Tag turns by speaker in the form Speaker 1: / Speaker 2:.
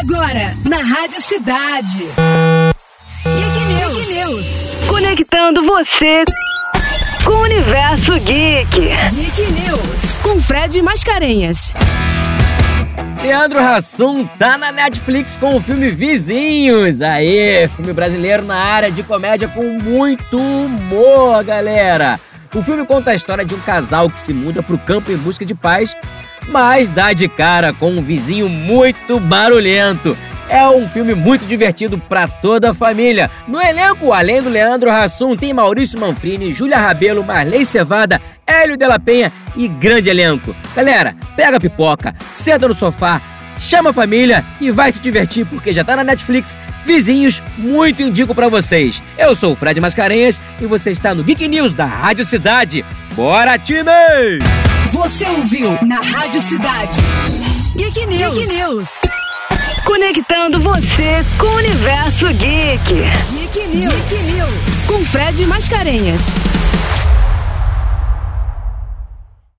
Speaker 1: Agora, na Rádio Cidade. Geek News. Geek News.
Speaker 2: Conectando você com o universo geek.
Speaker 1: Geek News. Com Fred Mascarenhas.
Speaker 3: Leandro Hassum tá na Netflix com o filme Vizinhos. Aê, filme brasileiro na área de comédia com muito humor, galera. O filme conta a história de um casal que se muda pro campo em busca de paz, mas dá de cara com um vizinho muito barulhento. É um filme muito divertido para toda a família. No elenco, além do Leandro Hassum, tem Maurício Manfrini, Júlia Rabelo, Marley Cevada, Hélio Della Penha e grande elenco. Galera, pega a pipoca, senta no sofá, chama a família e vai se divertir porque já tá na Netflix. Vizinhos, muito indico para vocês. Eu sou o Fred Mascarenhas e você está no Geek News da Rádio Cidade. Bora, time!
Speaker 1: Você ouviu na Rádio Cidade. Geek News. Geek News.
Speaker 2: Conectando você com o universo geek.
Speaker 1: Geek News. Geek News. Com Fred Mascarenhas.